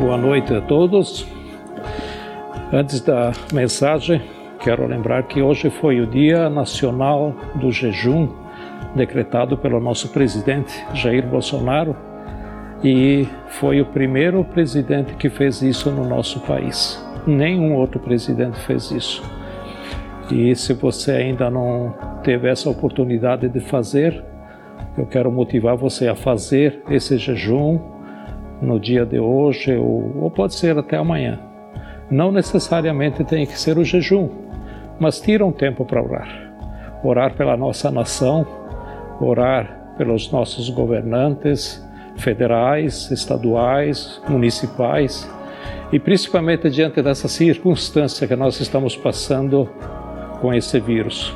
Boa noite a todos. Antes da mensagem, quero lembrar que hoje foi o Dia Nacional do Jejum, decretado pelo nosso presidente Jair Bolsonaro, e foi o primeiro presidente que fez isso no nosso país. Nenhum outro presidente fez isso. E se você ainda não teve essa oportunidade de fazer, eu quero motivar você a fazer esse jejum no dia de hoje ou, ou pode ser até amanhã. Não necessariamente tem que ser o jejum, mas tira um tempo para orar. Orar pela nossa nação, orar pelos nossos governantes federais, estaduais, municipais e principalmente diante dessa circunstância que nós estamos passando com esse vírus.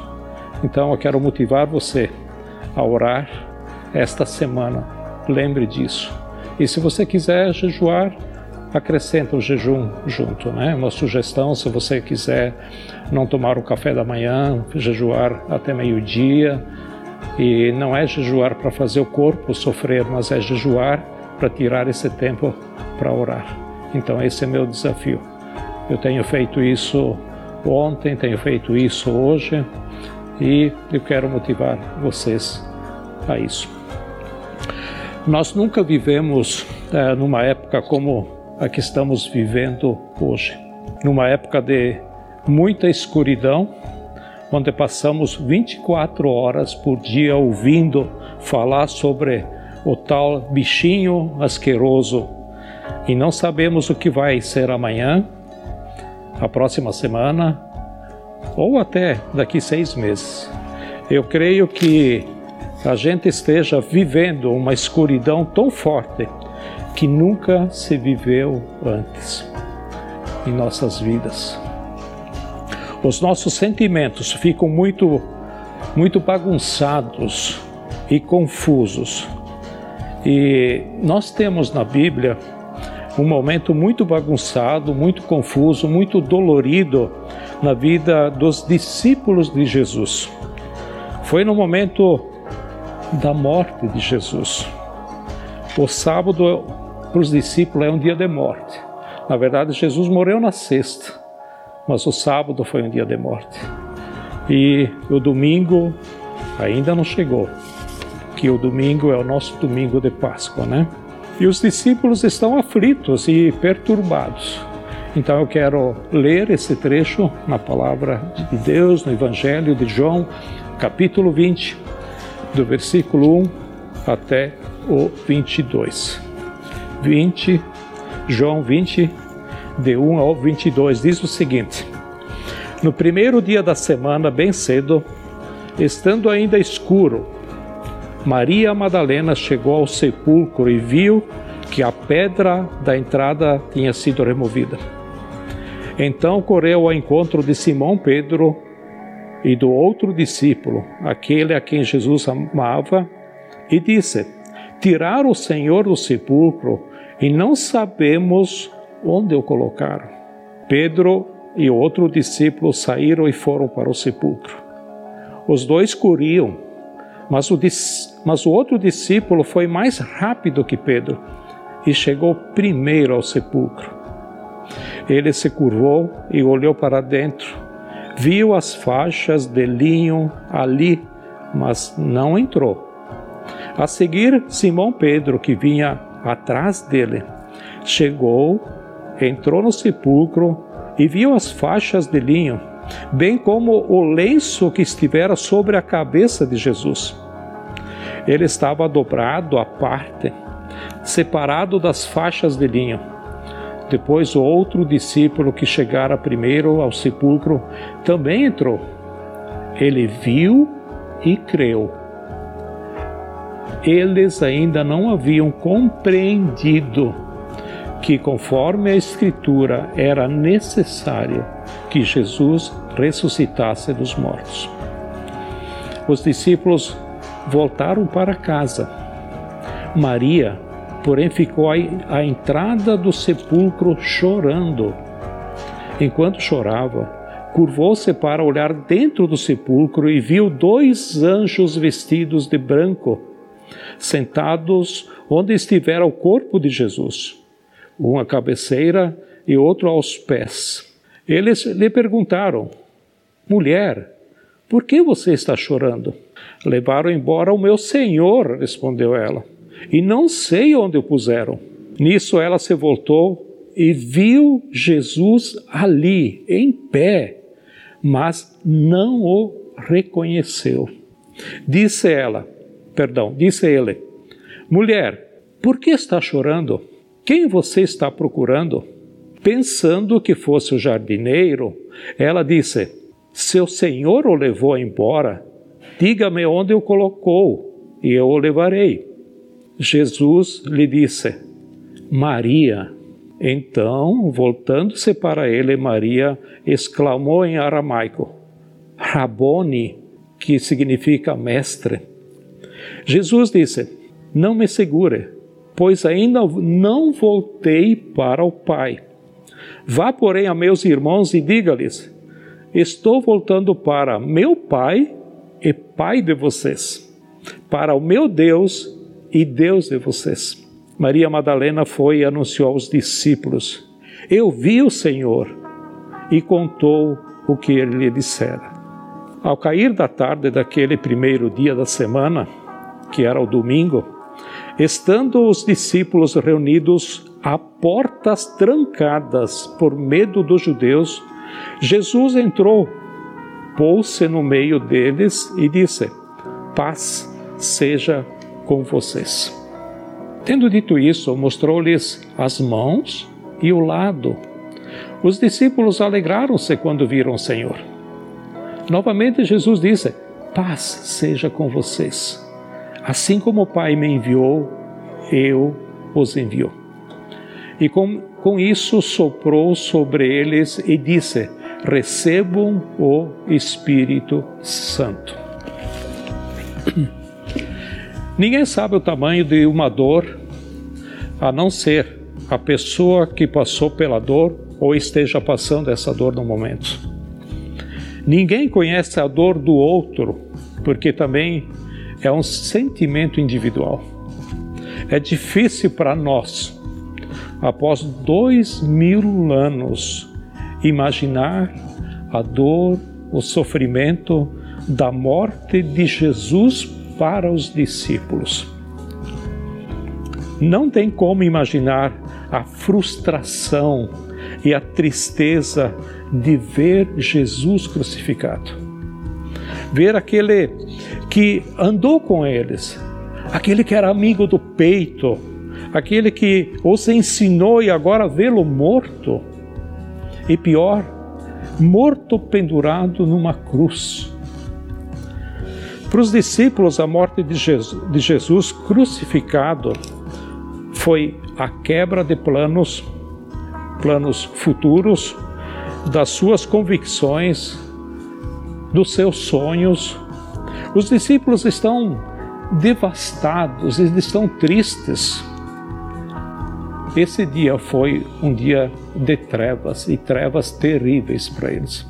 Então eu quero motivar você a orar esta semana. Lembre disso. E se você quiser jejuar, acrescenta o jejum junto, né? Uma sugestão, se você quiser não tomar o café da manhã, jejuar até meio-dia. E não é jejuar para fazer o corpo sofrer, mas é jejuar para tirar esse tempo para orar. Então esse é meu desafio. Eu tenho feito isso ontem, tenho feito isso hoje e eu quero motivar vocês a isso. Nós nunca vivemos é, numa época como a que estamos vivendo hoje, numa época de muita escuridão, onde passamos 24 horas por dia ouvindo falar sobre o tal bichinho asqueroso e não sabemos o que vai ser amanhã, a próxima semana ou até daqui seis meses. Eu creio que a gente esteja vivendo uma escuridão tão forte que nunca se viveu antes em nossas vidas. Os nossos sentimentos ficam muito muito bagunçados e confusos. E nós temos na Bíblia um momento muito bagunçado, muito confuso, muito dolorido na vida dos discípulos de Jesus. Foi no momento da morte de Jesus. O sábado para os discípulos é um dia de morte. Na verdade, Jesus morreu na sexta, mas o sábado foi um dia de morte. E o domingo ainda não chegou, que o domingo é o nosso domingo de Páscoa, né? E os discípulos estão aflitos e perturbados. Então eu quero ler esse trecho na palavra de Deus, no Evangelho de João, capítulo 20, do versículo 1 até o 22. 20, João 20, de 1 ao 22, diz o seguinte: No primeiro dia da semana, bem cedo, estando ainda escuro, Maria Madalena chegou ao sepulcro e viu que a pedra da entrada tinha sido removida. Então correu ao encontro de Simão Pedro e do outro discípulo, aquele a quem Jesus amava, e disse: Tirar o Senhor do sepulcro e não sabemos onde o colocaram. Pedro e o outro discípulo saíram e foram para o sepulcro. Os dois corriam, mas o, mas o outro discípulo foi mais rápido que Pedro e chegou primeiro ao sepulcro. Ele se curvou e olhou para dentro viu as faixas de linho ali, mas não entrou. A seguir, Simão Pedro, que vinha atrás dele, chegou, entrou no sepulcro e viu as faixas de linho, bem como o lenço que estivera sobre a cabeça de Jesus. Ele estava dobrado à parte, separado das faixas de linho. Depois, o outro discípulo que chegara primeiro ao sepulcro também entrou. Ele viu e creu. Eles ainda não haviam compreendido que, conforme a Escritura, era necessário que Jesus ressuscitasse dos mortos. Os discípulos voltaram para casa. Maria porém ficou à entrada do sepulcro chorando. Enquanto chorava, curvou-se para olhar dentro do sepulcro e viu dois anjos vestidos de branco, sentados onde estivera o corpo de Jesus, uma cabeceira e outro aos pés. Eles lhe perguntaram: Mulher, por que você está chorando? Levaram embora o meu senhor, respondeu ela, e não sei onde o puseram. Nisso ela se voltou e viu Jesus ali, em pé, mas não o reconheceu. Disse ela, perdão, disse ele: Mulher, por que está chorando? Quem você está procurando? Pensando que fosse o jardineiro, ela disse: Seu senhor o levou embora. Diga-me onde o colocou, e eu o levarei. Jesus lhe disse: Maria. Então, voltando-se para ele, Maria exclamou em aramaico: Rabone, que significa mestre. Jesus disse: Não me segure, pois ainda não voltei para o Pai. Vá, porém, a meus irmãos e diga-lhes: Estou voltando para meu Pai e Pai de vocês, para o meu Deus e Deus de vocês. Maria Madalena foi e anunciou aos discípulos: Eu vi o Senhor, e contou o que ele lhe dissera. Ao cair da tarde daquele primeiro dia da semana, que era o domingo, estando os discípulos reunidos a portas trancadas por medo dos judeus, Jesus entrou, pôs-se no meio deles e disse: Paz seja com vocês. Tendo dito isso, mostrou-lhes as mãos e o lado. Os discípulos alegraram-se quando viram o Senhor. Novamente Jesus disse: Paz seja com vocês. Assim como o Pai me enviou, eu os envio. E com, com isso soprou sobre eles e disse: Recebam o Espírito Santo. Ninguém sabe o tamanho de uma dor, a não ser a pessoa que passou pela dor ou esteja passando essa dor no momento. Ninguém conhece a dor do outro, porque também é um sentimento individual. É difícil para nós, após dois mil anos, imaginar a dor, o sofrimento da morte de Jesus para os discípulos. Não tem como imaginar a frustração e a tristeza de ver Jesus crucificado. Ver aquele que andou com eles, aquele que era amigo do peito, aquele que os ensinou e agora vê-lo morto. E pior, morto pendurado numa cruz. Para os discípulos, a morte de Jesus, de Jesus crucificado foi a quebra de planos, planos futuros, das suas convicções, dos seus sonhos. Os discípulos estão devastados, eles estão tristes. Esse dia foi um dia de trevas e trevas terríveis para eles.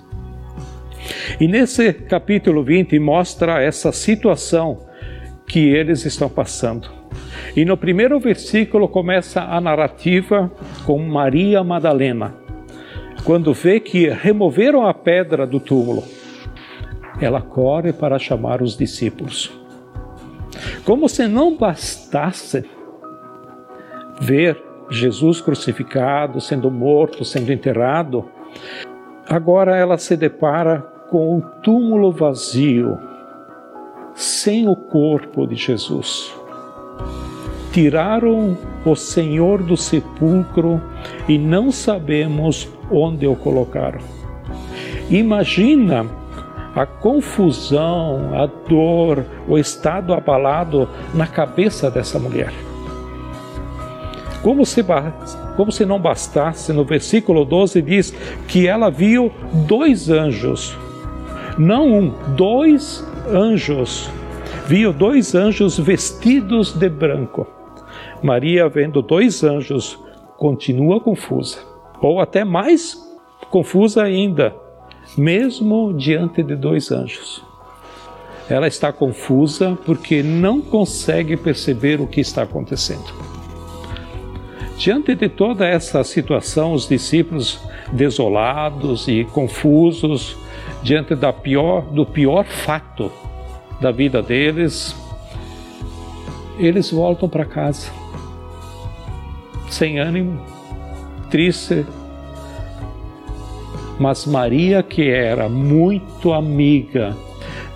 E nesse capítulo 20 mostra essa situação que eles estão passando. E no primeiro versículo começa a narrativa com Maria Madalena quando vê que removeram a pedra do túmulo, ela corre para chamar os discípulos. Como se não bastasse ver Jesus crucificado, sendo morto, sendo enterrado, agora ela se depara com um túmulo vazio, sem o corpo de Jesus. Tiraram o Senhor do sepulcro e não sabemos onde o colocaram. Imagina a confusão, a dor, o estado abalado na cabeça dessa mulher. Como se, como se não bastasse, no versículo 12 diz que ela viu dois anjos, não um, dois anjos. Viu dois anjos vestidos de branco. Maria, vendo dois anjos, continua confusa ou até mais confusa ainda, mesmo diante de dois anjos. Ela está confusa porque não consegue perceber o que está acontecendo. Diante de toda essa situação, os discípulos desolados e confusos, diante da pior, do pior fato da vida deles, eles voltam para casa, sem ânimo, triste. Mas Maria, que era muito amiga,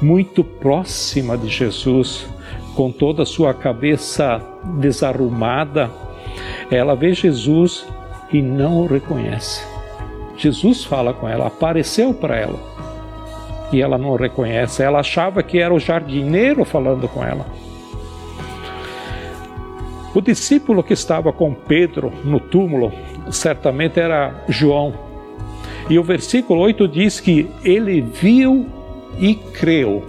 muito próxima de Jesus, com toda a sua cabeça desarrumada, ela vê Jesus e não o reconhece. Jesus fala com ela, apareceu para ela. E ela não reconhece. Ela achava que era o jardineiro falando com ela. O discípulo que estava com Pedro no túmulo certamente era João. E o versículo 8 diz que ele viu e creu.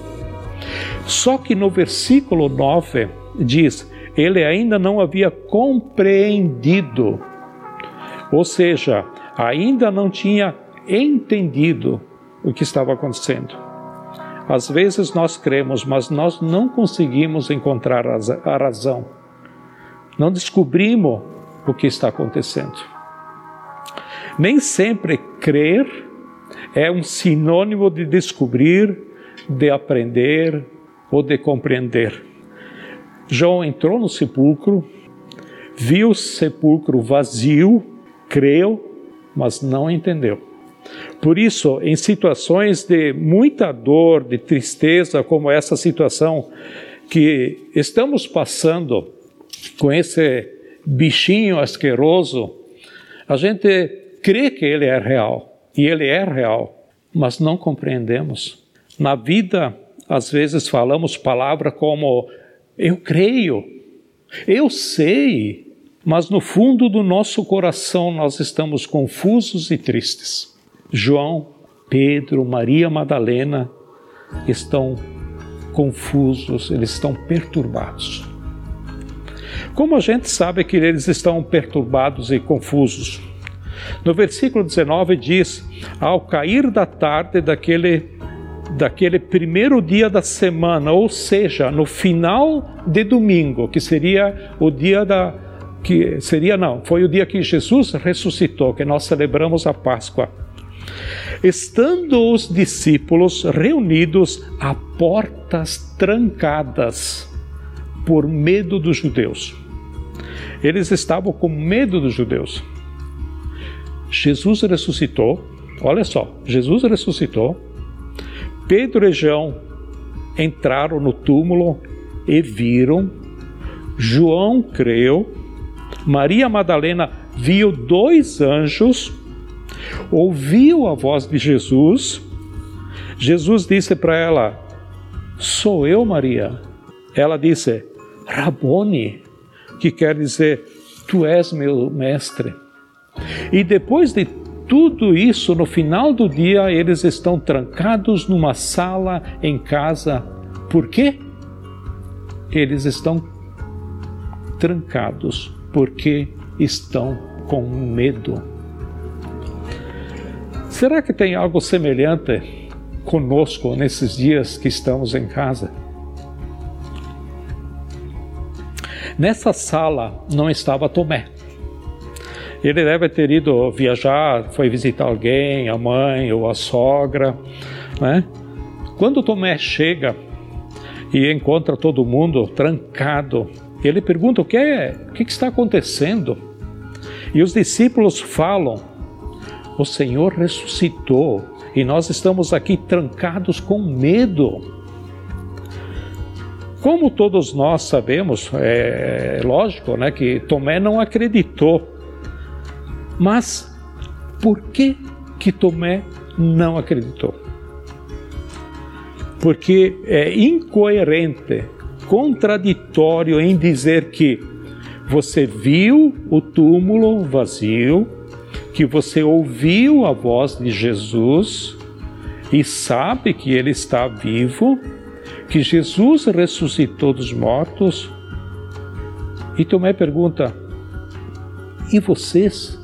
Só que no versículo 9 diz: ele ainda não havia compreendido, ou seja, ainda não tinha entendido o que estava acontecendo. Às vezes nós cremos, mas nós não conseguimos encontrar a razão. Não descobrimos o que está acontecendo. Nem sempre crer é um sinônimo de descobrir, de aprender ou de compreender. João entrou no sepulcro, viu o sepulcro vazio, creu, mas não entendeu. Por isso, em situações de muita dor, de tristeza, como essa situação que estamos passando com esse bichinho asqueroso, a gente crê que ele é real, e ele é real, mas não compreendemos. Na vida, às vezes falamos palavras como eu creio, eu sei, mas no fundo do nosso coração nós estamos confusos e tristes. João, Pedro, Maria Madalena estão confusos, eles estão perturbados. Como a gente sabe que eles estão perturbados e confusos? No versículo 19 diz: Ao cair da tarde daquele daquele primeiro dia da semana, ou seja, no final de domingo, que seria o dia da que seria não, foi o dia que Jesus ressuscitou, que nós celebramos a Páscoa. Estando os discípulos reunidos a portas trancadas por medo dos judeus. Eles estavam com medo dos judeus. Jesus ressuscitou, olha só, Jesus ressuscitou Pedro e João entraram no túmulo e viram. João creu. Maria Madalena viu dois anjos, ouviu a voz de Jesus. Jesus disse para ela: Sou eu, Maria. Ela disse: Rabone, que quer dizer: Tu és meu mestre. E depois de tudo isso, no final do dia, eles estão trancados numa sala em casa. Por quê? Eles estão trancados porque estão com medo. Será que tem algo semelhante conosco nesses dias que estamos em casa? Nessa sala não estava Tomé. Ele deve ter ido viajar, foi visitar alguém, a mãe ou a sogra, né? Quando Tomé chega e encontra todo mundo trancado, ele pergunta o que é, o que está acontecendo? E os discípulos falam: o Senhor ressuscitou e nós estamos aqui trancados com medo. Como todos nós sabemos, é lógico, né, que Tomé não acreditou mas por que que Tomé não acreditou? Porque é incoerente, contraditório em dizer que você viu o túmulo vazio, que você ouviu a voz de Jesus e sabe que ele está vivo, que Jesus ressuscitou dos mortos. E Tomé pergunta: e vocês?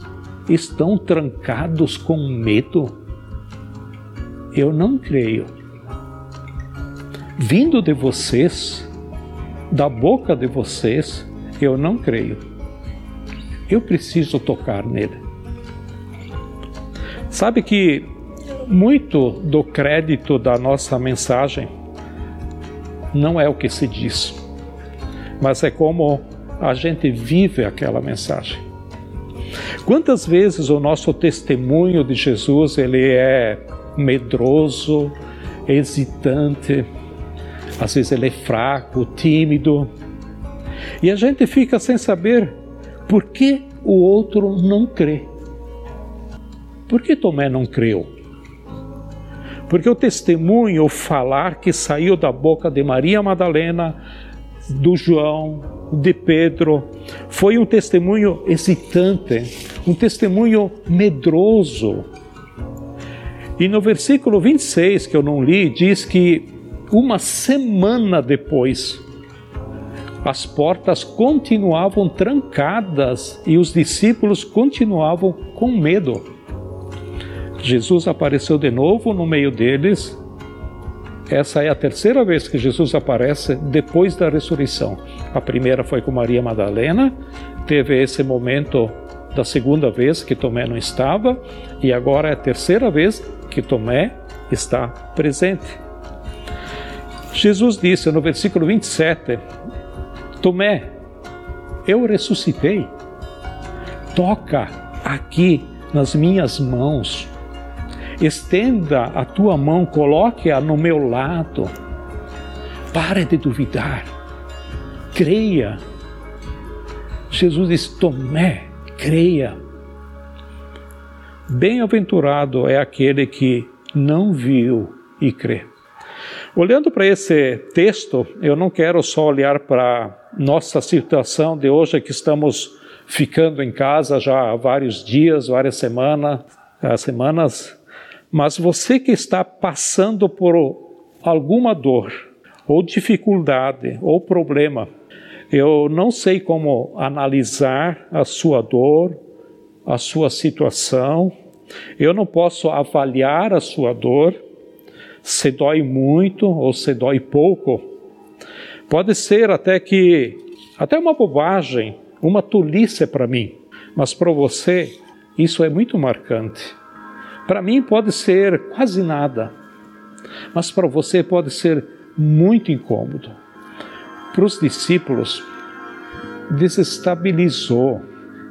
estão trancados com medo? Eu não creio. Vindo de vocês, da boca de vocês, eu não creio. eu preciso tocar nele. Sabe que muito do crédito da nossa mensagem não é o que se diz, mas é como a gente vive aquela mensagem. Quantas vezes o nosso testemunho de Jesus ele é medroso, hesitante, às vezes ele é fraco, tímido, e a gente fica sem saber por que o outro não crê. Por que Tomé não creu? Porque o testemunho, o falar que saiu da boca de Maria Madalena, do João, de Pedro, foi um testemunho hesitante, um testemunho medroso. E no versículo 26, que eu não li, diz que uma semana depois, as portas continuavam trancadas e os discípulos continuavam com medo. Jesus apareceu de novo no meio deles. Essa é a terceira vez que Jesus aparece depois da ressurreição. A primeira foi com Maria Madalena, teve esse momento da segunda vez que Tomé não estava, e agora é a terceira vez que Tomé está presente. Jesus disse no versículo 27: Tomé, eu ressuscitei, toca aqui nas minhas mãos Estenda a tua mão, coloque-a no meu lado. Pare de duvidar. Creia. Jesus diz: Tomé, creia. Bem-aventurado é aquele que não viu e crê. Olhando para esse texto, eu não quero só olhar para nossa situação de hoje que estamos ficando em casa já há vários dias, várias semanas, semanas mas você que está passando por alguma dor, ou dificuldade, ou problema, eu não sei como analisar a sua dor, a sua situação, eu não posso avaliar a sua dor, se dói muito ou se dói pouco. Pode ser até que, até uma bobagem, uma tolice para mim, mas para você isso é muito marcante. Para mim pode ser quase nada, mas para você pode ser muito incômodo. Para os discípulos, desestabilizou,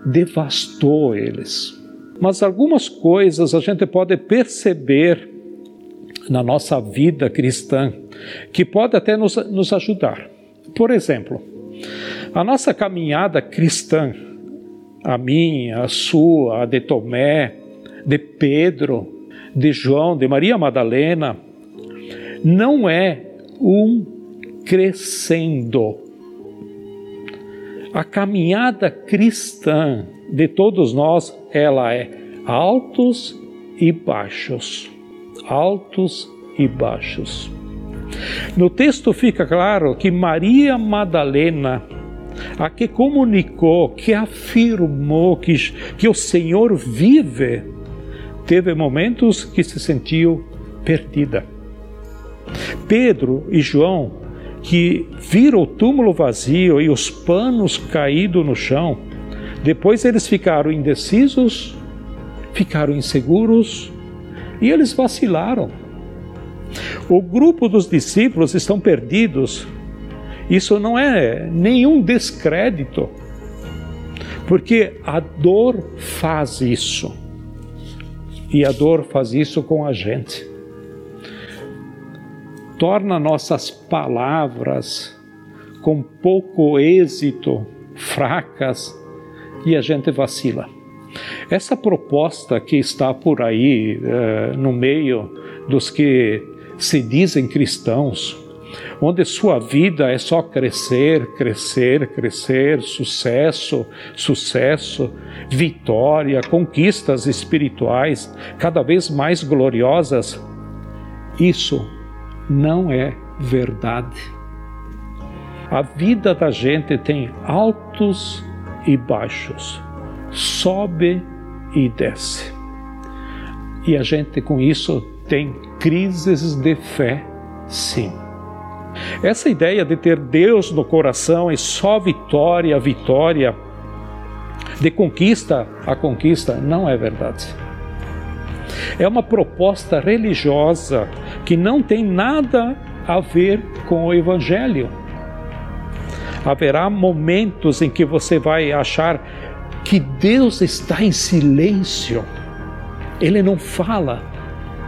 devastou eles. Mas algumas coisas a gente pode perceber na nossa vida cristã que pode até nos, nos ajudar. Por exemplo, a nossa caminhada cristã, a minha, a sua, a de Tomé, de Pedro, de João, de Maria Madalena, não é um crescendo. A caminhada cristã de todos nós, ela é altos e baixos. Altos e baixos. No texto fica claro que Maria Madalena, a que comunicou, que afirmou que, que o Senhor vive, teve momentos que se sentiu perdida. Pedro e João, que viram o túmulo vazio e os panos caídos no chão, depois eles ficaram indecisos, ficaram inseguros e eles vacilaram. O grupo dos discípulos estão perdidos. Isso não é nenhum descrédito, porque a dor faz isso. E a dor faz isso com a gente. Torna nossas palavras com pouco êxito, fracas, e a gente vacila. Essa proposta que está por aí uh, no meio dos que se dizem cristãos, onde sua vida é só crescer, crescer, crescer, sucesso, sucesso, vitória, conquistas espirituais cada vez mais gloriosas. Isso não é verdade. A vida da gente tem altos e baixos, sobe e desce. E a gente com isso tem crises de fé, sim. Essa ideia de ter Deus no coração e só vitória, vitória, de conquista a conquista, não é verdade. É uma proposta religiosa que não tem nada a ver com o Evangelho. Haverá momentos em que você vai achar que Deus está em silêncio, Ele não fala,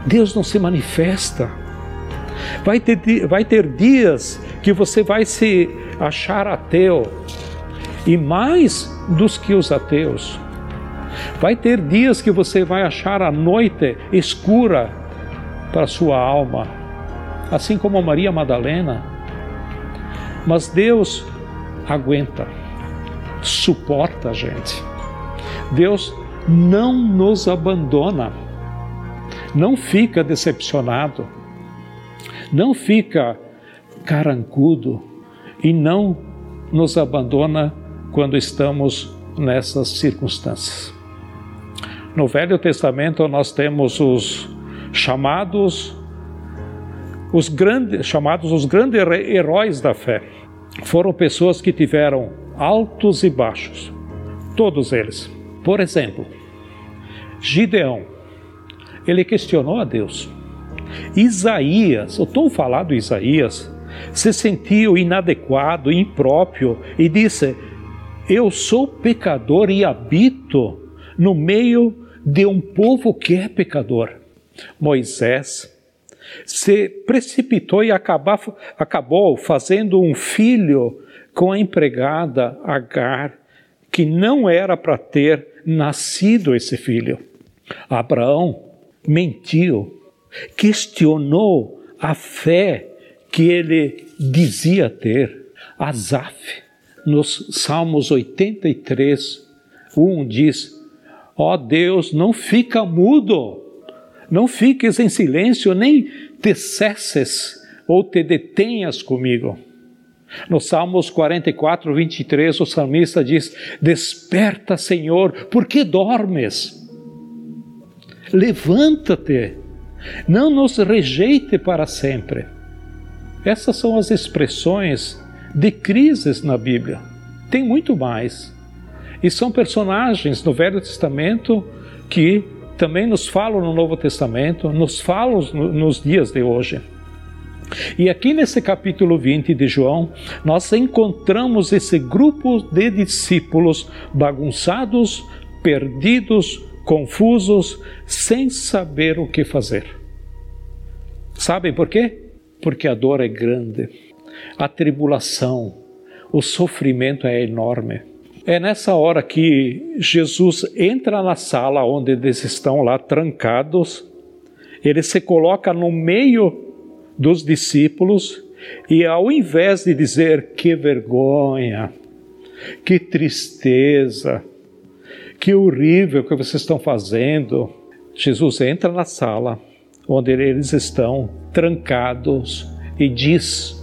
Deus não se manifesta. Vai ter, vai ter dias que você vai se achar ateu, e mais dos que os ateus. Vai ter dias que você vai achar a noite escura para sua alma, assim como Maria Madalena. Mas Deus aguenta, suporta a gente. Deus não nos abandona, não fica decepcionado, não fica carancudo e não nos abandona quando estamos nessas circunstâncias. No Velho Testamento nós temos os chamados os grandes chamados os grandes heróis da fé. Foram pessoas que tiveram altos e baixos, todos eles. Por exemplo, Gideão, ele questionou a Deus. Isaías, o tão falado Isaías, se sentiu inadequado, impróprio e disse: Eu sou pecador e habito no meio de um povo que é pecador. Moisés se precipitou e acabou fazendo um filho com a empregada Agar, que não era para ter nascido esse filho. Abraão mentiu, questionou a fé que ele dizia ter. Asaf, nos Salmos 83, 1 diz: Ó oh Deus, não fica mudo, não fiques em silêncio, nem te cesses ou te detenhas comigo. No Salmos 44, 23, o salmista diz: Desperta, Senhor, por que dormes? Levanta-te, não nos rejeite para sempre. Essas são as expressões de crises na Bíblia. Tem muito mais. E são personagens do Velho Testamento que também nos falam no Novo Testamento, nos falam nos dias de hoje. E aqui nesse capítulo 20 de João, nós encontramos esse grupo de discípulos bagunçados, perdidos, confusos, sem saber o que fazer. Sabem por quê? porque a dor é grande, a tribulação, o sofrimento é enorme. É nessa hora que Jesus entra na sala onde eles estão lá trancados, ele se coloca no meio dos discípulos e, ao invés de dizer que vergonha, que tristeza, que horrível que vocês estão fazendo, Jesus entra na sala onde eles estão trancados e diz: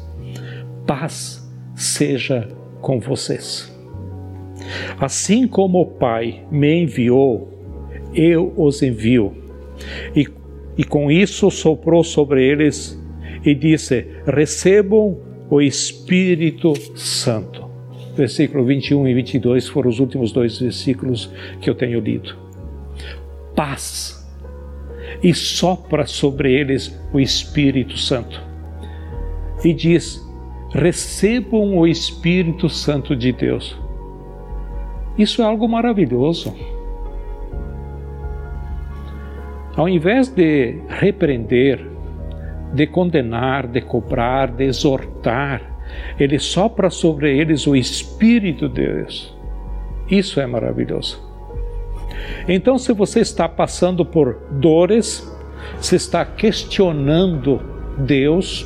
Paz seja com vocês. Assim como o Pai me enviou, eu os envio. E, e com isso soprou sobre eles e disse: Recebam o Espírito Santo. Versículo 21 e 22 foram os últimos dois versículos que eu tenho lido. Paz e sopra sobre eles o Espírito Santo. E diz: recebam o Espírito Santo de Deus. Isso é algo maravilhoso. Ao invés de repreender, de condenar, de cobrar, de exortar, ele sopra sobre eles o Espírito de Deus. Isso é maravilhoso. Então, se você está passando por dores, se está questionando Deus,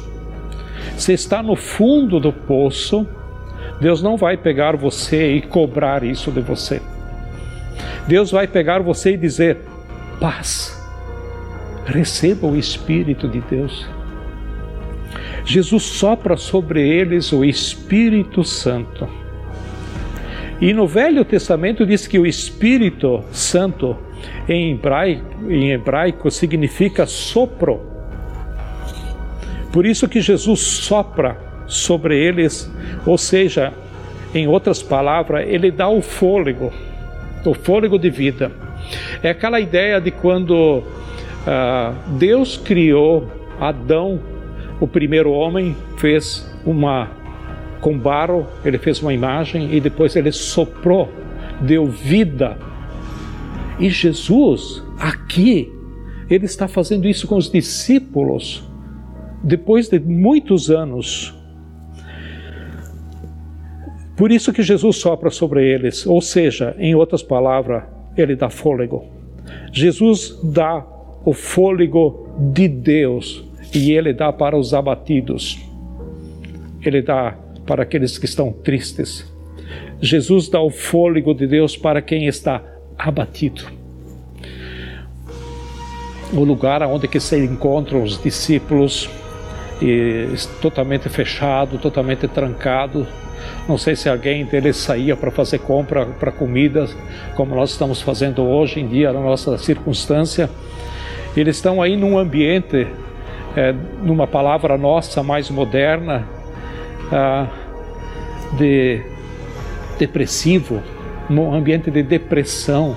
se está no fundo do poço, Deus não vai pegar você e cobrar isso de você. Deus vai pegar você e dizer: paz, receba o Espírito de Deus. Jesus sopra sobre eles o Espírito Santo e no Velho Testamento diz que o Espírito Santo em hebraico, em hebraico significa sopro. Por isso que Jesus sopra sobre eles, ou seja, em outras palavras, ele dá o fôlego, o fôlego de vida. É aquela ideia de quando ah, Deus criou Adão, o primeiro homem, fez uma com barro, ele fez uma imagem e depois ele soprou, deu vida. E Jesus, aqui, ele está fazendo isso com os discípulos, depois de muitos anos. Por isso que Jesus sopra sobre eles, ou seja, em outras palavras, ele dá fôlego. Jesus dá o fôlego de Deus e ele dá para os abatidos. Ele dá para aqueles que estão tristes. Jesus dá o fôlego de Deus para quem está abatido. O lugar onde que se encontram os discípulos totalmente fechado, totalmente trancado. Não sei se alguém deles saía para fazer compra para comida, como nós estamos fazendo hoje em dia na nossa circunstância. Eles estão aí num ambiente, é, numa palavra nossa mais moderna, ah, de depressivo, num ambiente de depressão.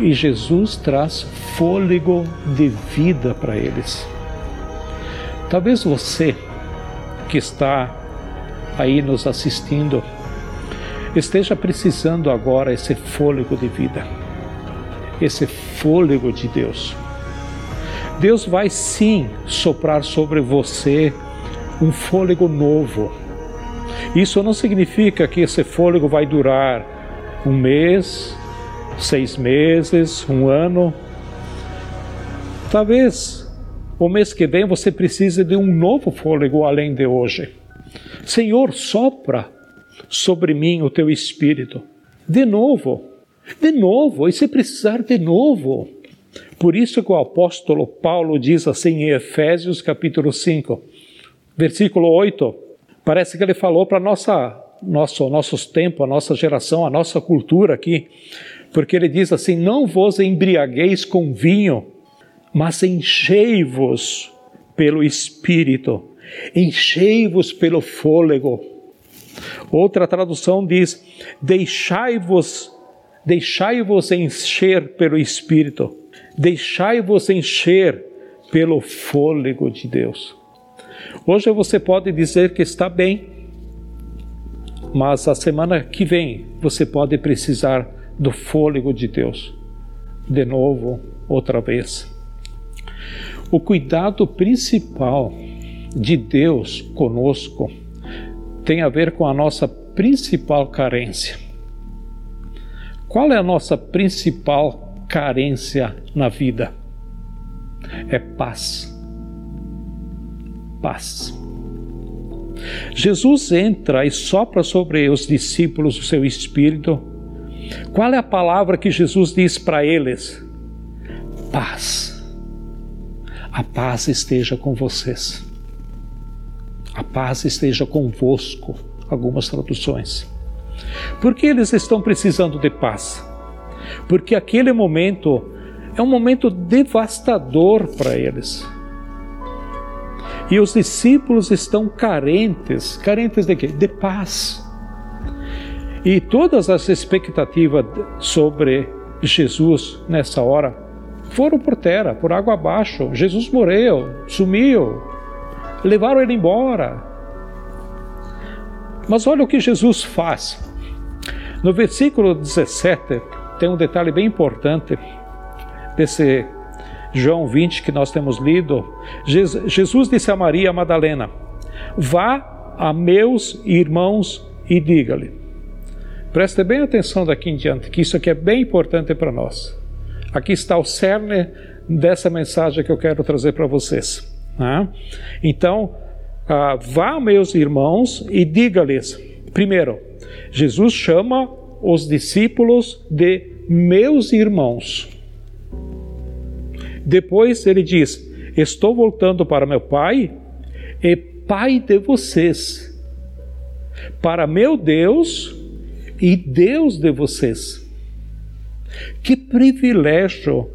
E Jesus traz fôlego de vida para eles. Talvez você que está aí nos assistindo esteja precisando agora esse fôlego de vida, esse fôlego de Deus. Deus vai sim soprar sobre você um fôlego novo. Isso não significa que esse fôlego vai durar um mês, seis meses, um ano. Talvez o mês que vem você precisa de um novo fôlego além de hoje. Senhor, sopra sobre mim o teu espírito. De novo, de novo, e se precisar de novo. Por isso que o apóstolo Paulo diz assim em Efésios capítulo 5, versículo 8. Parece que ele falou para nossa nosso nossos tempos, a nossa geração, a nossa cultura aqui, porque ele diz assim: "Não vos embriagueis com vinho, mas enchei-vos pelo Espírito, enchei-vos pelo fôlego. Outra tradução diz: deixai-vos, deixai-vos encher pelo Espírito, deixai-vos encher pelo fôlego de Deus. Hoje você pode dizer que está bem, mas a semana que vem você pode precisar do fôlego de Deus. De novo, outra vez. O cuidado principal de Deus conosco tem a ver com a nossa principal carência. Qual é a nossa principal carência na vida? É paz. Paz. Jesus entra e sopra sobre os discípulos o seu espírito. Qual é a palavra que Jesus diz para eles? Paz a paz esteja com vocês. A paz esteja convosco, algumas traduções. Por que eles estão precisando de paz? Porque aquele momento é um momento devastador para eles. E os discípulos estão carentes, carentes de quê? De paz. E todas as expectativas sobre Jesus nessa hora foram por terra, por água abaixo. Jesus morreu, sumiu, levaram ele embora. Mas olha o que Jesus faz. No versículo 17, tem um detalhe bem importante desse João 20 que nós temos lido. Jesus disse a Maria Madalena: Vá a meus irmãos e diga-lhe. Preste bem atenção daqui em diante, que isso aqui é bem importante para nós. Aqui está o cerne dessa mensagem que eu quero trazer para vocês. Né? Então, ah, vá, meus irmãos, e diga-lhes: primeiro, Jesus chama os discípulos de meus irmãos. Depois ele diz: Estou voltando para meu Pai e Pai de vocês, para meu Deus e Deus de vocês. Que privilégio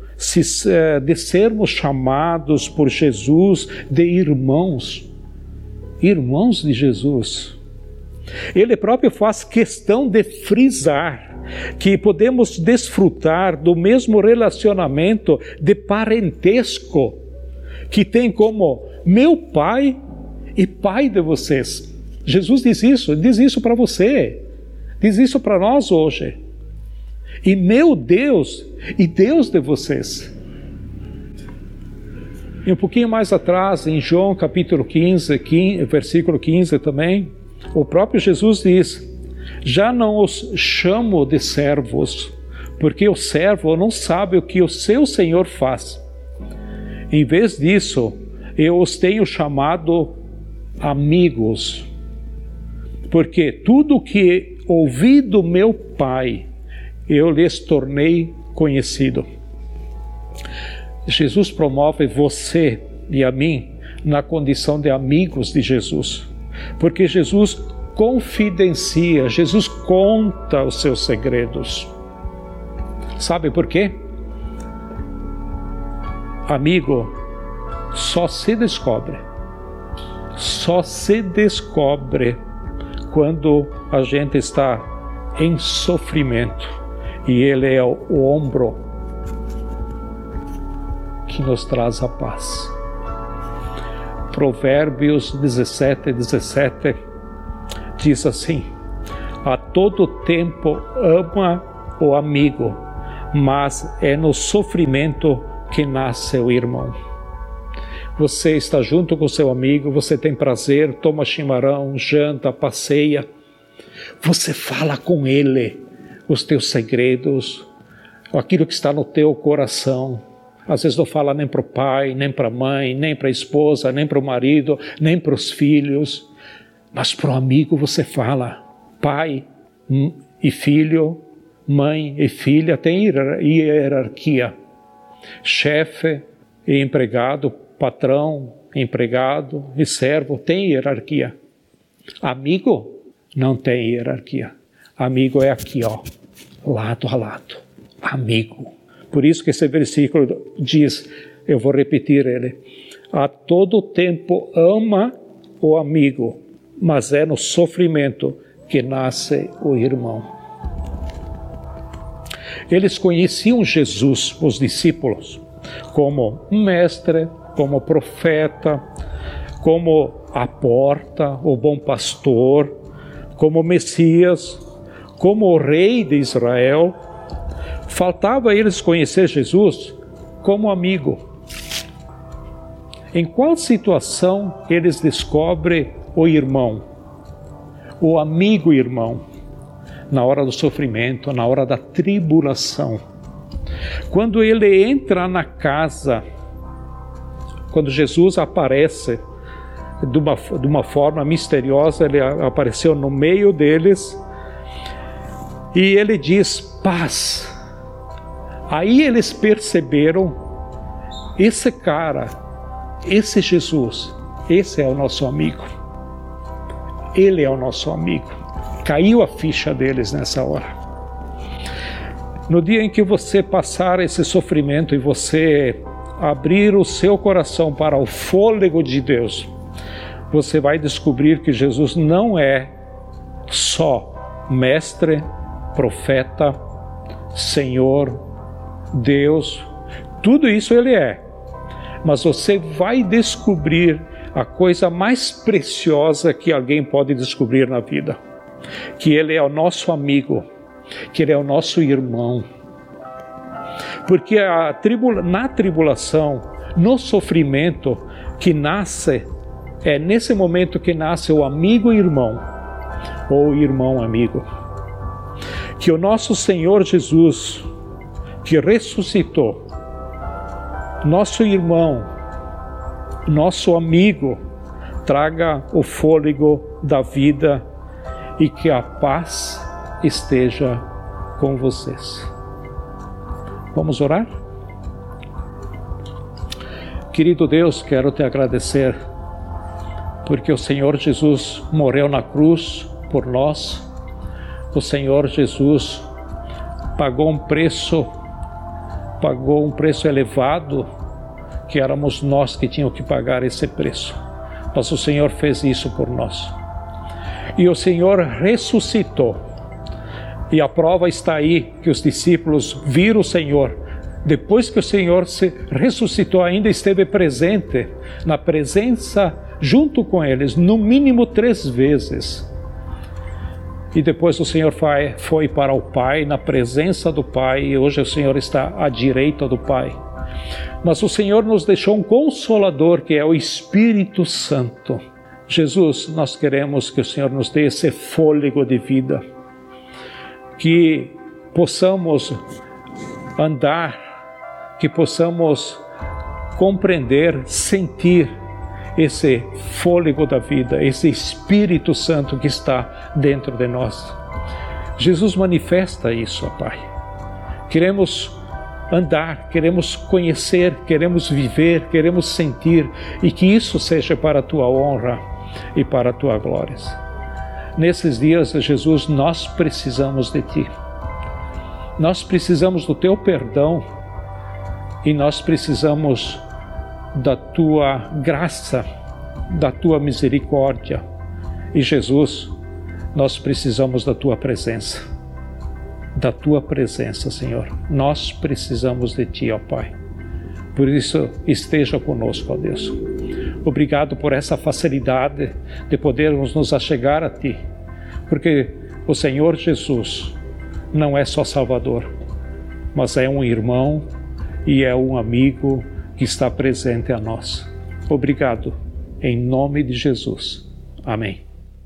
eh, de sermos chamados por Jesus de irmãos, irmãos de Jesus. Ele próprio faz questão de frisar que podemos desfrutar do mesmo relacionamento de parentesco que tem como meu pai e pai de vocês. Jesus diz isso, diz isso para você, diz isso para nós hoje. E meu Deus e Deus de vocês. E um pouquinho mais atrás, em João capítulo 15, 15 versículo 15 também, o próprio Jesus diz: Já não os chamo de servos, porque o servo não sabe o que o seu senhor faz. Em vez disso, eu os tenho chamado amigos, porque tudo que ouvi do meu Pai, eu lhes tornei conhecido. Jesus promove você e a mim na condição de amigos de Jesus. Porque Jesus confidencia, Jesus conta os seus segredos. Sabe por quê? Amigo, só se descobre, só se descobre quando a gente está em sofrimento e Ele é o ombro que nos traz a paz. Provérbios 17, 17 diz assim: A todo tempo ama o amigo, mas é no sofrimento que nasce o irmão. Você está junto com seu amigo, você tem prazer, toma chimarrão, janta, passeia. Você fala com ele os teus segredos, aquilo que está no teu coração. Às vezes não fala nem para o pai, nem para a mãe, nem para a esposa, nem para o marido, nem para os filhos. Mas para o amigo você fala. Pai e filho, mãe e filha tem hierarquia. Chefe e empregado, patrão, empregado e servo tem hierarquia. Amigo não tem hierarquia. Amigo é aqui, ó, lado a lado. Amigo. Por isso que esse versículo diz, eu vou repetir ele, a todo tempo ama o amigo, mas é no sofrimento que nasce o irmão. Eles conheciam Jesus, os discípulos, como mestre, como profeta, como a porta, o bom pastor, como Messias, como o rei de Israel Faltava eles conhecer Jesus como amigo. Em qual situação eles descobrem o irmão, o amigo irmão? Na hora do sofrimento, na hora da tribulação. Quando ele entra na casa, quando Jesus aparece de uma, de uma forma misteriosa, ele apareceu no meio deles e ele diz: paz Aí eles perceberam: esse cara, esse Jesus, esse é o nosso amigo. Ele é o nosso amigo. Caiu a ficha deles nessa hora. No dia em que você passar esse sofrimento e você abrir o seu coração para o fôlego de Deus, você vai descobrir que Jesus não é só mestre, profeta, Senhor, Deus, tudo isso Ele é. Mas você vai descobrir a coisa mais preciosa que alguém pode descobrir na vida: que Ele é o nosso amigo, que Ele é o nosso irmão. Porque tribula, na tribulação, no sofrimento que nasce, é nesse momento que nasce o amigo irmão, ou irmão amigo. Que o nosso Senhor Jesus, que ressuscitou, nosso irmão, nosso amigo, traga o fôlego da vida e que a paz esteja com vocês. Vamos orar? Querido Deus, quero te agradecer porque o Senhor Jesus morreu na cruz por nós. O Senhor Jesus pagou um preço pagou um preço elevado, que éramos nós que tínhamos que pagar esse preço. Mas o Senhor fez isso por nós. E o Senhor ressuscitou. E a prova está aí que os discípulos viram o Senhor. Depois que o Senhor se ressuscitou, ainda esteve presente na presença junto com eles, no mínimo três vezes. E depois o Senhor foi para o Pai, na presença do Pai, e hoje o Senhor está à direita do Pai. Mas o Senhor nos deixou um consolador, que é o Espírito Santo. Jesus, nós queremos que o Senhor nos dê esse fôlego de vida, que possamos andar, que possamos compreender, sentir esse fôlego da vida, esse Espírito Santo que está dentro de nós. Jesus manifesta isso, ó Pai. Queremos andar, queremos conhecer, queremos viver, queremos sentir e que isso seja para a tua honra e para a tua glória. Nesses dias, Jesus, nós precisamos de ti. Nós precisamos do teu perdão e nós precisamos da tua graça, da tua misericórdia. E Jesus, nós precisamos da tua presença. Da tua presença, Senhor. Nós precisamos de ti, ó Pai. Por isso, esteja conosco, ó Deus. Obrigado por essa facilidade de podermos nos achegar a ti, porque o Senhor Jesus não é só Salvador, mas é um irmão e é um amigo que está presente a nós. Obrigado, em nome de Jesus. Amém.